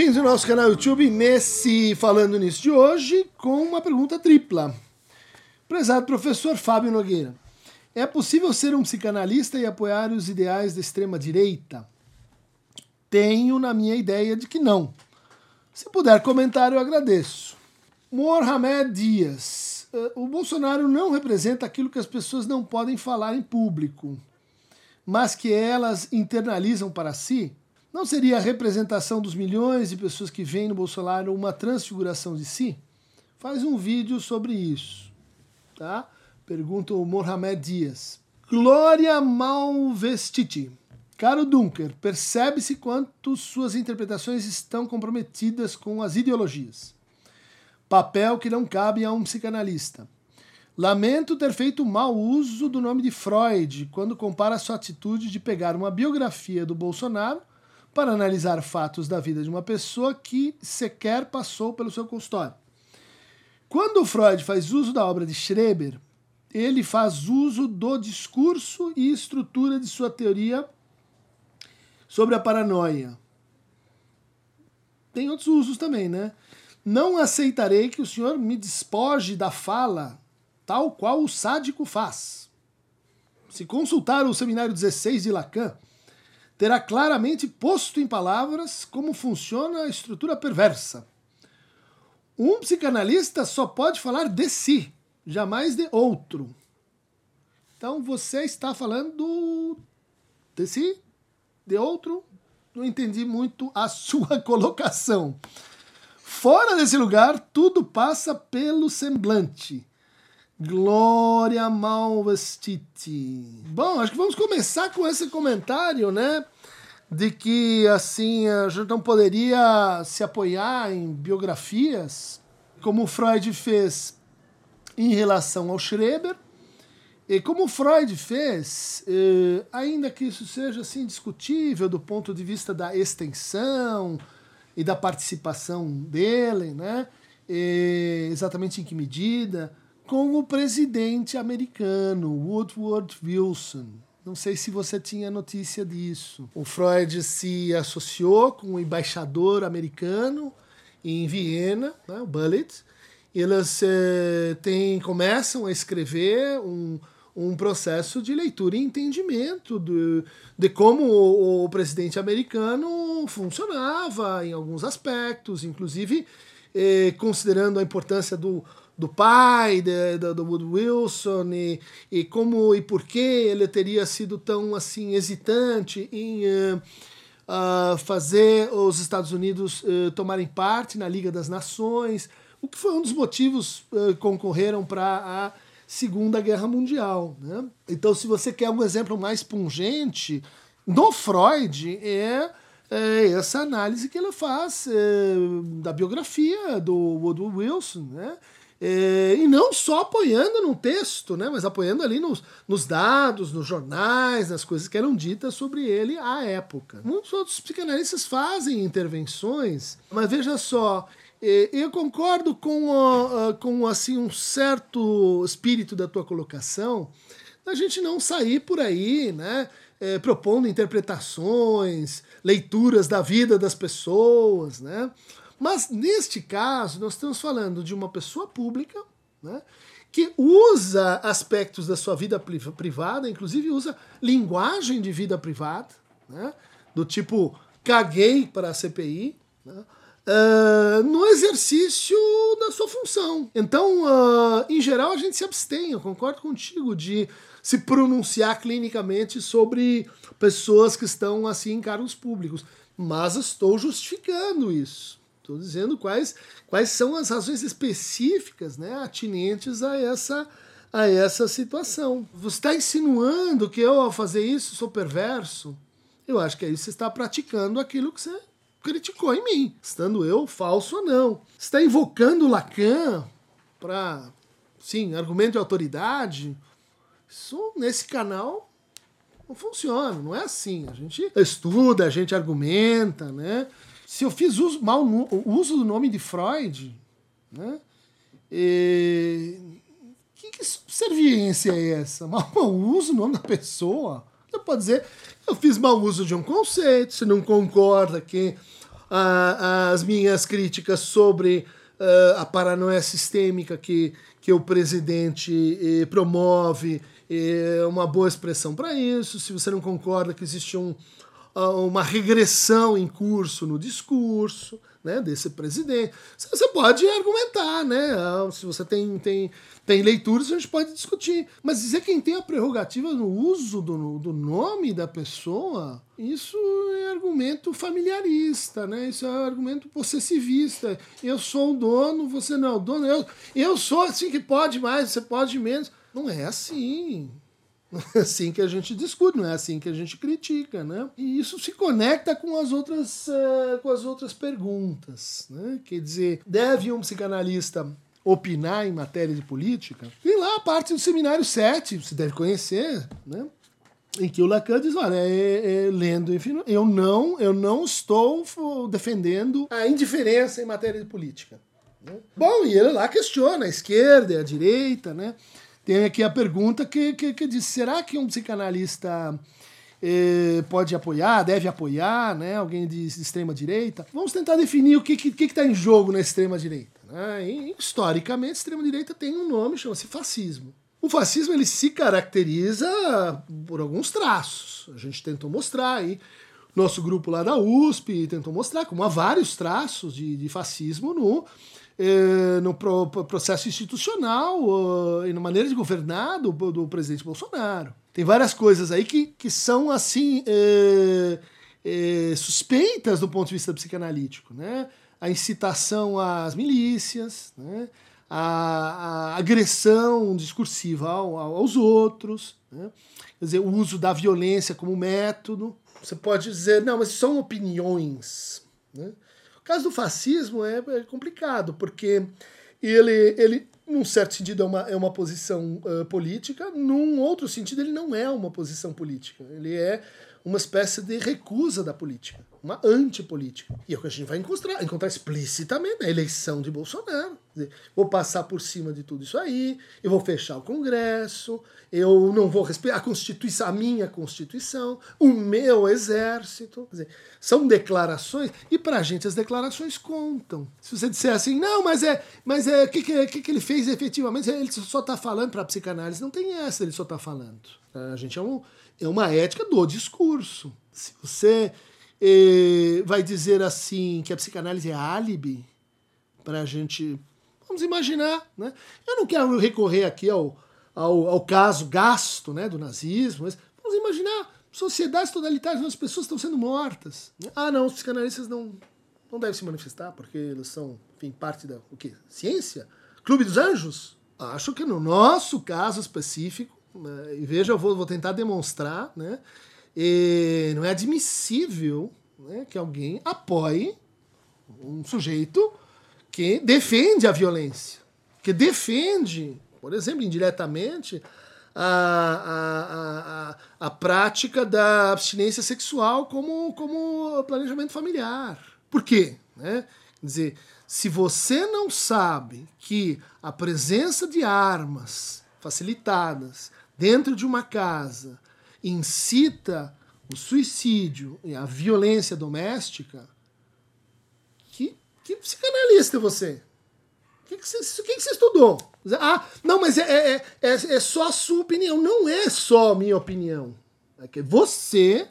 bem-vindos ao nosso canal YouTube nesse Falando Nisso de hoje com uma pergunta tripla. Prezado professor Fábio Nogueira, é possível ser um psicanalista e apoiar os ideais da extrema-direita? Tenho na minha ideia de que não. Se puder comentar, eu agradeço. Mohamed Dias. Eh, o Bolsonaro não representa aquilo que as pessoas não podem falar em público, mas que elas internalizam para si não seria a representação dos milhões de pessoas que veem no Bolsonaro uma transfiguração de si? Faz um vídeo sobre isso. Tá? Pergunta o Mohamed Dias. Glória Malvestiti. Caro Dunker, percebe-se quanto suas interpretações estão comprometidas com as ideologias. Papel que não cabe a um psicanalista. Lamento ter feito mau uso do nome de Freud quando compara sua atitude de pegar uma biografia do Bolsonaro para analisar fatos da vida de uma pessoa que sequer passou pelo seu consultório. Quando Freud faz uso da obra de Schreber, ele faz uso do discurso e estrutura de sua teoria sobre a paranoia. Tem outros usos também, né? Não aceitarei que o senhor me despoje da fala tal qual o sádico faz. Se consultar o seminário 16 de Lacan, terá claramente posto em palavras como funciona a estrutura perversa. Um psicanalista só pode falar de si, jamais de outro. Então você está falando de si, de outro. Não entendi muito a sua colocação. Fora desse lugar, tudo passa pelo semblante. Glória Malvestiti. Bom, acho que vamos começar com esse comentário, né? De que, assim, a gente não poderia se apoiar em biografias, como Freud fez em relação ao Schreber, e como Freud fez, eh, ainda que isso seja assim discutível do ponto de vista da extensão e da participação dele, né? E exatamente em que medida, com o presidente americano, Woodward Wilson. Não sei se você tinha notícia disso. O Freud se associou com o embaixador americano em Viena, né, o Bullitt. Eles eh, têm, começam a escrever um, um processo de leitura e entendimento de, de como o, o presidente americano funcionava em alguns aspectos, inclusive eh, considerando a importância do, do pai de, de, do Wood Wilson e, e como e por que ele teria sido tão assim hesitante em uh, uh, fazer os Estados Unidos uh, tomarem parte na Liga das Nações, o que foi um dos motivos que concorreram para a Segunda Guerra Mundial. Né? Então, se você quer um exemplo mais pungente, no Freud é é essa análise que ele faz é, da biografia do Woodrow Wilson, né? É, e não só apoiando no texto, né, mas apoiando ali nos, nos dados, nos jornais, nas coisas que eram ditas sobre ele à época. Muitos outros psicanalistas fazem intervenções, mas veja só, é, eu concordo com, com assim um certo espírito da tua colocação, da gente não sair por aí, né, é, propondo interpretações, leituras da vida das pessoas, né? Mas neste caso, nós estamos falando de uma pessoa pública, né? que usa aspectos da sua vida privada, inclusive usa linguagem de vida privada, né? do tipo caguei para a CPI, né? uh, no exercício da sua função. Então, uh, em geral, a gente se abstém, eu concordo contigo, de se pronunciar clinicamente sobre pessoas que estão assim em cargos públicos. Mas estou justificando isso. Estou dizendo quais, quais são as razões específicas né, atinentes a essa, a essa situação. Você está insinuando que eu, ao fazer isso, sou perverso? Eu acho que aí você está praticando aquilo que você criticou em mim, estando eu falso ou não. Você está invocando Lacan para, sim, argumento de autoridade? Isso, nesse canal, não funciona, não é assim. A gente estuda, a gente argumenta, né? Se eu fiz uso, mal uso do nome de Freud, né? E, que, que subserviência é essa? Mal uso o nome da pessoa? Você pode dizer, eu fiz mau uso de um conceito, você não concorda que uh, as minhas críticas sobre uh, a paranoia sistêmica que, que o presidente eh, promove, é uma boa expressão para isso. Se você não concorda que existe um, uma regressão em curso no discurso né, desse presidente, você pode argumentar, né? Ah, se você tem, tem, tem leituras, a gente pode discutir. Mas dizer quem tem a prerrogativa no uso do, do nome da pessoa, isso é argumento familiarista, né? Isso é argumento possessivista. Eu sou o dono, você não é o dono. Eu, eu sou assim que pode mais, você pode menos. Não é assim. Assim que a gente discute, não é assim que a gente critica, né? E isso se conecta com as outras, uh, com as outras perguntas, né? Quer dizer, deve um psicanalista opinar em matéria de política? Tem lá a parte do seminário 7, você deve conhecer, né? Em que o Lacan diz, olha, é, é, lendo, enfim, eu não, eu não estou defendendo a indiferença em matéria de política. Né? Bom, e ele lá questiona a esquerda e a direita, né? Tem aqui a pergunta que, que, que diz: será que um psicanalista eh, pode apoiar, deve apoiar, né? Alguém de, de extrema direita? Vamos tentar definir o que está que, que que em jogo na extrema direita. Né? E, historicamente, a extrema direita tem um nome, chama-se fascismo. O fascismo ele se caracteriza por alguns traços. A gente tentou mostrar aí. Nosso grupo lá da USP tentou mostrar como há vários traços de, de fascismo no no pro, processo institucional uh, e na maneira de governar do, do, presidente Bolsonaro. Tem várias coisas aí que, que são assim eh, eh, suspeitas do ponto de vista psicanalítico, né? A incitação às milícias, né? a, a agressão discursiva ao, aos outros, né? quer dizer, o uso da violência como método. Você pode dizer, não, mas são opiniões. Né? Caso do fascismo é, é complicado, porque ele, ele, num certo sentido, é uma, é uma posição uh, política, num outro sentido, ele não é uma posição política. Ele é uma espécie de recusa da política, uma antipolítica. E é o que a gente vai encontrar, encontrar explicitamente na eleição de Bolsonaro. Dizer, vou passar por cima de tudo isso aí, eu vou fechar o Congresso, eu não vou respeitar a Constituição, a minha Constituição, o meu exército. Dizer, são declarações, e para a gente as declarações contam. Se você disser assim, não, mas é, mas é, o que, que, que, ele fez efetivamente? Ele só está falando para a psicanálise. Não tem essa, ele só está falando. A gente é um é uma ética do discurso. Se você eh, vai dizer assim que a psicanálise é álibi para a gente. Vamos imaginar, né? Eu não quero recorrer aqui ao, ao, ao caso gasto né, do nazismo, mas vamos imaginar sociedades totalitárias onde as pessoas estão sendo mortas. Ah, não, os psicanalistas não, não devem se manifestar porque eles são, enfim, parte da o quê? ciência? Clube dos Anjos? Acho que no nosso caso específico, né? E veja, eu vou, vou tentar demonstrar, né? E não é admissível né, que alguém apoie um sujeito que defende a violência, que defende, por exemplo, indiretamente, a, a, a, a prática da abstinência sexual como, como planejamento familiar. Por quê? Né? Quer dizer, se você não sabe que a presença de armas facilitadas dentro de uma casa incita o suicídio e a violência doméstica, que, que psicanalista você? O que, que, você, que, que você estudou? Ah, não, mas é, é, é, é só a sua opinião. Não é só a minha opinião. É que você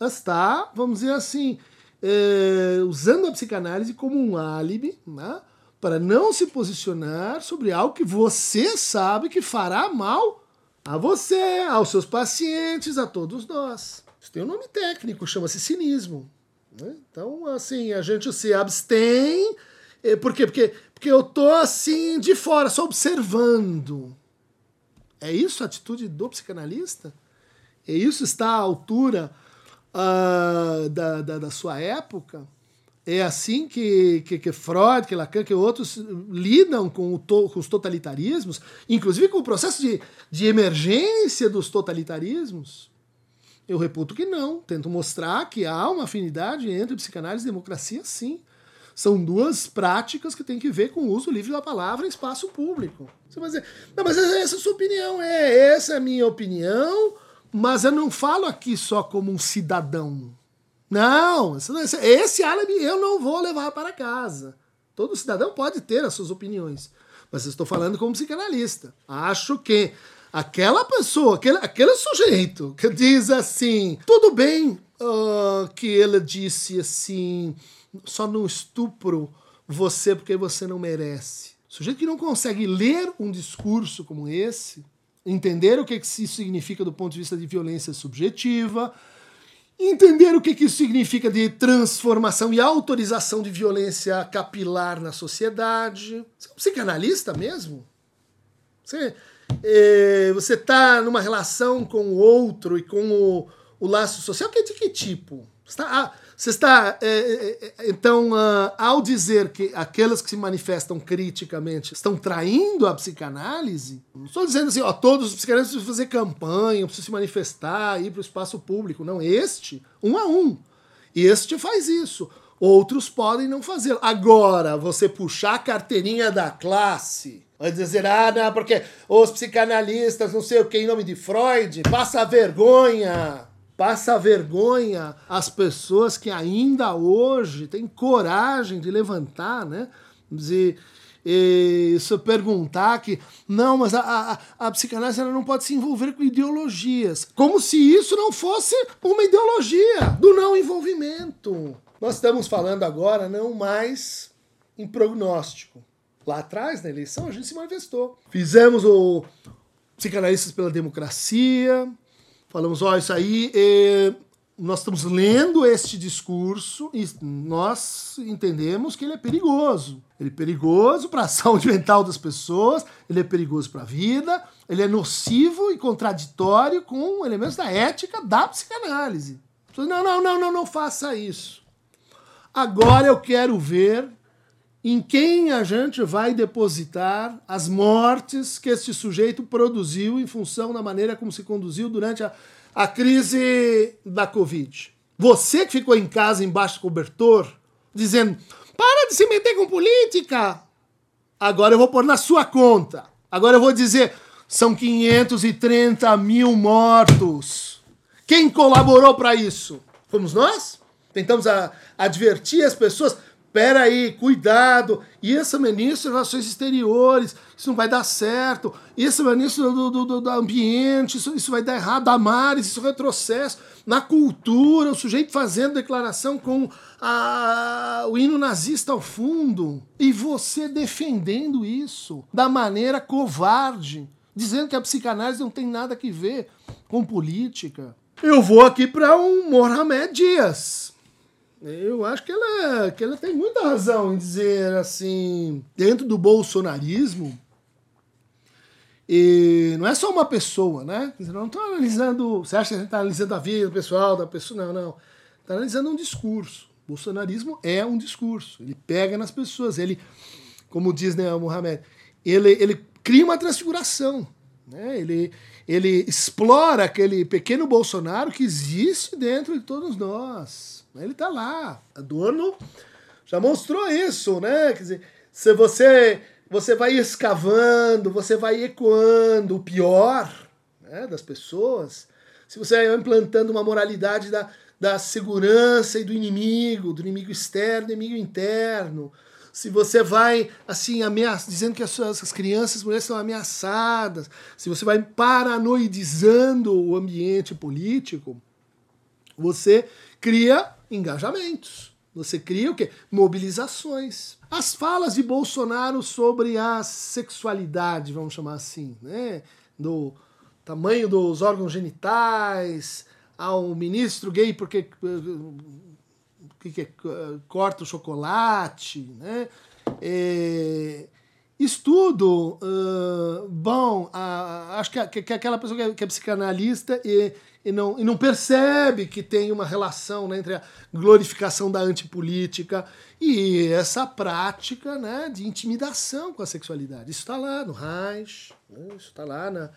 está, vamos dizer assim, é, usando a psicanálise como um álibi, né, para não se posicionar sobre algo que você sabe que fará mal a você, aos seus pacientes, a todos nós. Isso tem um nome técnico, chama-se cinismo. Né? Então, assim, a gente se abstém. Eh, por quê? Porque, porque eu tô assim de fora, só observando. É isso a atitude do psicanalista? É isso está à altura uh, da, da, da sua época? É assim que, que, que, Freud, que Lacan, que outros lidam com, to, com, os totalitarismos, inclusive com o processo de, de emergência dos totalitarismos? Eu reputo que não. Tento mostrar que há uma afinidade entre psicanálise e democracia, sim. São duas práticas que têm que ver com o uso livre da palavra em espaço público. Você vai dizer, não, mas essa é a sua opinião. É, essa é a minha opinião, mas eu não falo aqui só como um cidadão Não, esse álibi eu não vou levar para casa. Todo cidadão pode ter as suas opiniões. Mas eu estou falando como psicanalista. Acho que aquela pessoa, aquele, aquele sujeito que diz assim, tudo bem uh, que ele disse assim, só não estupro você porque você não merece. Sujeito que não consegue ler um discurso como esse, entender o que isso significa do ponto de vista de violência subjetiva, entender o que isso significa de transformação e autorização de violência capilar na sociedade. Você é um psicanalista mesmo? Você é, você está numa relação com o outro e com o, o laço social, que é de que tipo? Você está, ah, você está é, é, é, então, uh, ao dizer que aquelas que se manifestam criticamente estão traindo a psicanálise, não estou dizendo assim, ó, todos os psicanalistas precisam fazer campanha, precisam se manifestar, ir para o espaço público. Não, este, um a um. Este faz isso. Outros podem não fazer. Agora, você puxar a carteirinha da classe Vai dizer, ah, não, porque os psicanalistas, não sei o que, em nome de Freud, passa vergonha. Passa vergonha as pessoas que ainda hoje têm coragem de levantar, né? Dizer, e se perguntar que não, mas a, a, a psicanálise não pode se envolver com ideologias. Como se isso não fosse uma ideologia do não envolvimento. Nós estamos falando agora não mais em prognóstico. Lá atrás, na eleição, a gente se manifestou. Fizemos o Psicanalistas pela Democracia, falamos, ó, isso aí, é... nós estamos lendo este discurso e nós entendemos que ele é perigoso. Ele é perigoso para a saúde mental das pessoas, ele é perigoso para a vida, ele é nocivo e contraditório com elementos da ética da psicanálise. Não, não, não, não, não faça isso. Agora eu quero ver em quem a gente vai depositar as mortes que este sujeito produziu em função da maneira como se conduziu durante a, a crise da Covid. Você que ficou em casa embaixo do cobertor, dizendo: para de se meter com política. Agora eu vou pôr na sua conta. Agora eu vou dizer: são 530 mil mortos. Quem colaborou para isso? Fomos nós? Tentamos a, advertir as pessoas Pera aí, cuidado. E esse ministro das Relações Exteriores, isso não vai dar certo. E esse ministro do, do, do, do ambiente, isso, isso vai dar errado. Da Mares, isso é retrocesso. Na cultura, o sujeito fazendo declaração com a, o hino nazista ao fundo. E você defendendo isso da maneira covarde, dizendo que a psicanálise não tem nada a ver com política. Eu vou aqui para um Mohamed Dias eu acho que ela, que ela tem muita razão em dizer assim, dentro do bolsonarismo, e não é só uma pessoa, né? Eu não estou analisando. Você acha que a gente está analisando a vida pessoal da pessoa? Não, não. Está analisando um discurso. O bolsonarismo é um discurso. Ele pega nas pessoas. Ele, como diz né, o Mohamed, ele, ele cria uma transfiguração. Né? Ele, ele explora aquele pequeno Bolsonaro que existe dentro de todos nós. Ele está lá. Adorno já mostrou isso, né? Quer dizer, se você você vai escavando, você vai ecoando o pior né, das pessoas, se você vai implantando uma moralidade da, da segurança e do inimigo, do inimigo externo, do inimigo interno, se você vai assim ameaça, dizendo que as, suas, as crianças as mulheres são ameaçadas, se você vai paranoidizando o ambiente político, você cria engajamentos. Você cria o quê? Mobilizações. As falas de Bolsonaro sobre a sexualidade, vamos chamar assim, né? Do tamanho dos órgãos genitais, ao ministro gay porque que, que, corta o chocolate, né? É, estudo uh, bom, uh, acho que, que, que, aquela pessoa que é, que é psicanalista e e não, e não percebe que tem uma relação né, entre a glorificação da antipolítica e essa prática né, de intimidação com a sexualidade. Isso está lá no Reich, né, isso está lá na.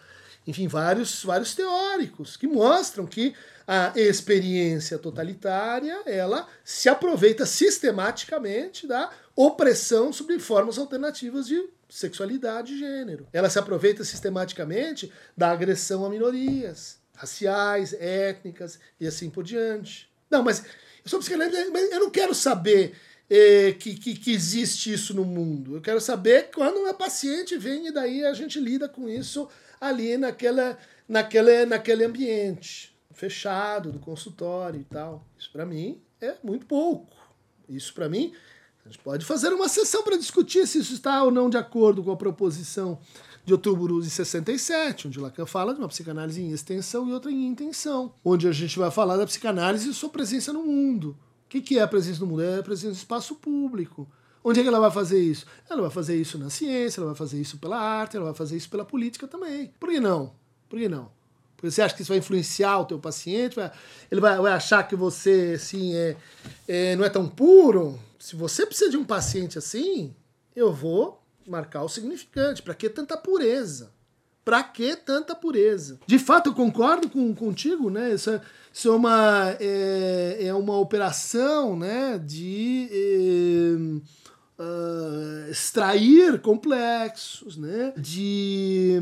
Enfim, vários, vários teóricos que mostram que a experiência totalitária ela se aproveita sistematicamente da opressão sobre formas alternativas de sexualidade e gênero. Ela se aproveita sistematicamente da agressão a minorias raciais, étnicas e assim por diante. Não, mas Eu sou psicanalista, mas eu não quero saber eh, que, que, que, existe isso no mundo. Eu quero saber quando uma paciente vem e daí a gente lida com isso ali naquela, naquele, naquele ambiente fechado do consultório e tal. Isso para mim é muito pouco. Isso para mim, a gente pode fazer uma sessão para discutir se isso está ou não de acordo com a proposição de outubro de 67, onde Lacan fala de uma psicanálise em extensão e outra em intenção, onde a gente vai falar da psicanálise e sua presença no mundo. O que é a presença no mundo? É a presença no espaço público. Onde é que ela vai fazer isso? Ela vai fazer isso na ciência, ela vai fazer isso pela arte, ela vai fazer isso pela política também. Por que não? Por que não? Você acha que isso vai influenciar o teu paciente? ele vai, vai achar que você assim, é, é, não é tão puro? Se você precisa de um paciente assim, eu vou marcar o significante. Para que tanta pureza? Para que tanta pureza? De fato, eu concordo com, contigo, né? Isso é, isso é uma, é, é uma operação né, de é, uh, extrair complexos, né? de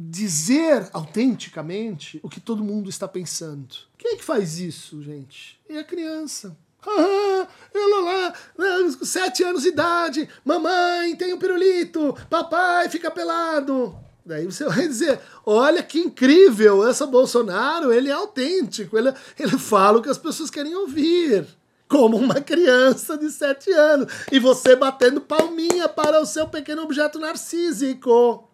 dizer autenticamente o que todo mundo está pensando. Quem é que faz isso, gente? É a criança. Ela lá, né, sete anos de idade, mamãe tem um pirulito, papai fica pelado. Daí você vai dizer: olha que incrível, essa Bolsonaro, ele é autêntico, ele, ele fala o que as pessoas querem ouvir. Como uma criança de sete anos. E você batendo palminha para o seu pequeno objeto narcísico.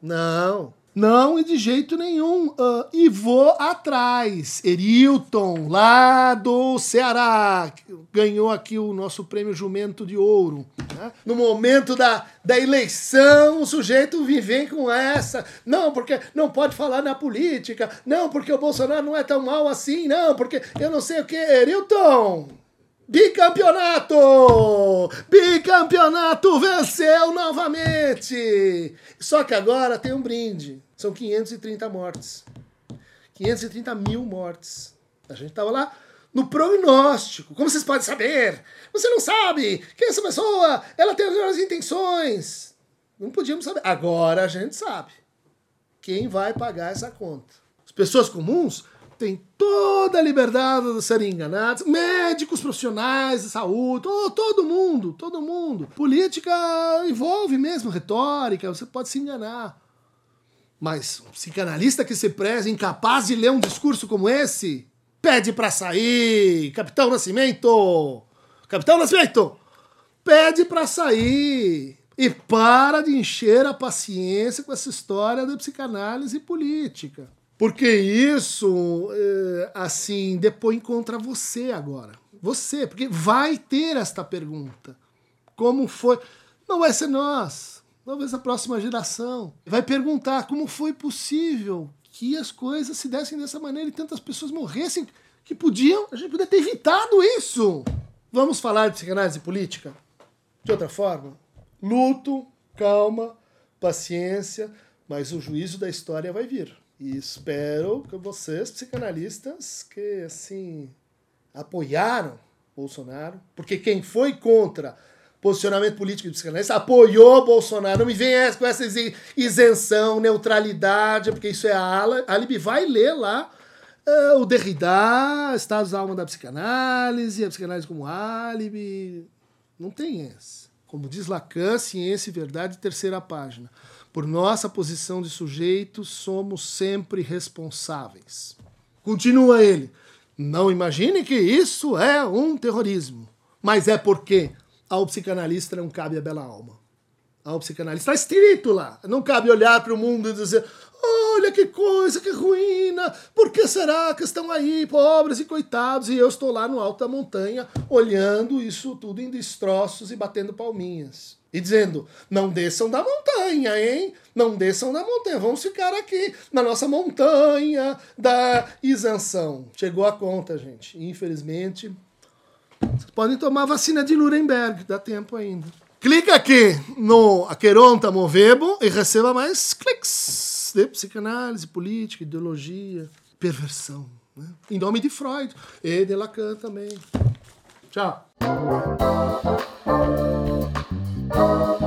Não. Não, e de jeito nenhum. Uh, e vou atrás. Erilton, lá do Ceará, ganhou aqui o nosso prêmio Jumento de Ouro. Né? No momento da, da eleição, o sujeito vem com essa. Não, porque não pode falar na política. Não, porque o Bolsonaro não é tão mal assim. Não, porque eu não sei o que. Erilton, Bicampeonato! Bicampeonato venceu novamente! Só que agora tem um brinde. São 530 mortes. 530 mil mortes. A gente estava lá no prognóstico. Como vocês podem saber? Você não sabe que essa pessoa ela tem as melhores intenções. Não podíamos saber. Agora a gente sabe. Quem vai pagar essa conta? As pessoas comuns tem toda a liberdade de serem enganados, médicos profissionais de saúde, todo, mundo, todo mundo. Política envolve mesmo retórica, você pode se enganar. Mas um psicanalista que se preze incapaz de ler um discurso como esse, pede para sair, Capitão Nascimento! Capitão Nascimento! Pede para sair! E para de encher a paciência com essa história da psicanálise política. Porque isso, é, assim, depõe contra você agora. Você, porque vai ter esta pergunta. Como foi? Não vai ser nós, talvez a próxima geração. Vai perguntar como foi possível que as coisas se dessem dessa maneira e tantas pessoas morressem que podiam, a gente podia ter evitado isso. Vamos falar de psicanálise política? De outra forma? Luto, calma, paciência, mas o juízo da história vai vir. E espero que vocês, psicanalistas, que assim apoiaram Bolsonaro, porque quem foi contra posicionamento político de psicanalista apoiou Bolsonaro. Não me venha com essa isenção, neutralidade, porque isso é álibi. Vai ler lá uh, o Derrida, Estados da Alma da Psicanálise, a psicanálise como álibi. Não tem essa. Como diz Lacan, ciência e verdade, terceira página. Por nossa posição de sujeito, somos sempre responsáveis. Continua ele. Não imagine que isso é um terrorismo. Mas é porque ao psicanalista não cabe a bela alma. Ao psicanalista está escrito lá. Não cabe olhar para o mundo e dizer: olha que coisa, que ruína. Por que será que estão aí, pobres e coitados, e eu estou lá no alto da montanha, olhando isso tudo em destroços e batendo palminhas? E dizendo: não desçam da montanha, hein? Não desçam da montanha, vamos ficar aqui na nossa montanha da isenção. Chegou a conta, gente. Infelizmente, vocês podem tomar a vacina de Nuremberg, dá tempo ainda. Clica aqui no Aqueronta Movebo e receba mais cliques de psicanálise, política, ideologia, perversão. Né? Em nome de Freud e de Lacan também. Tchau. Oh.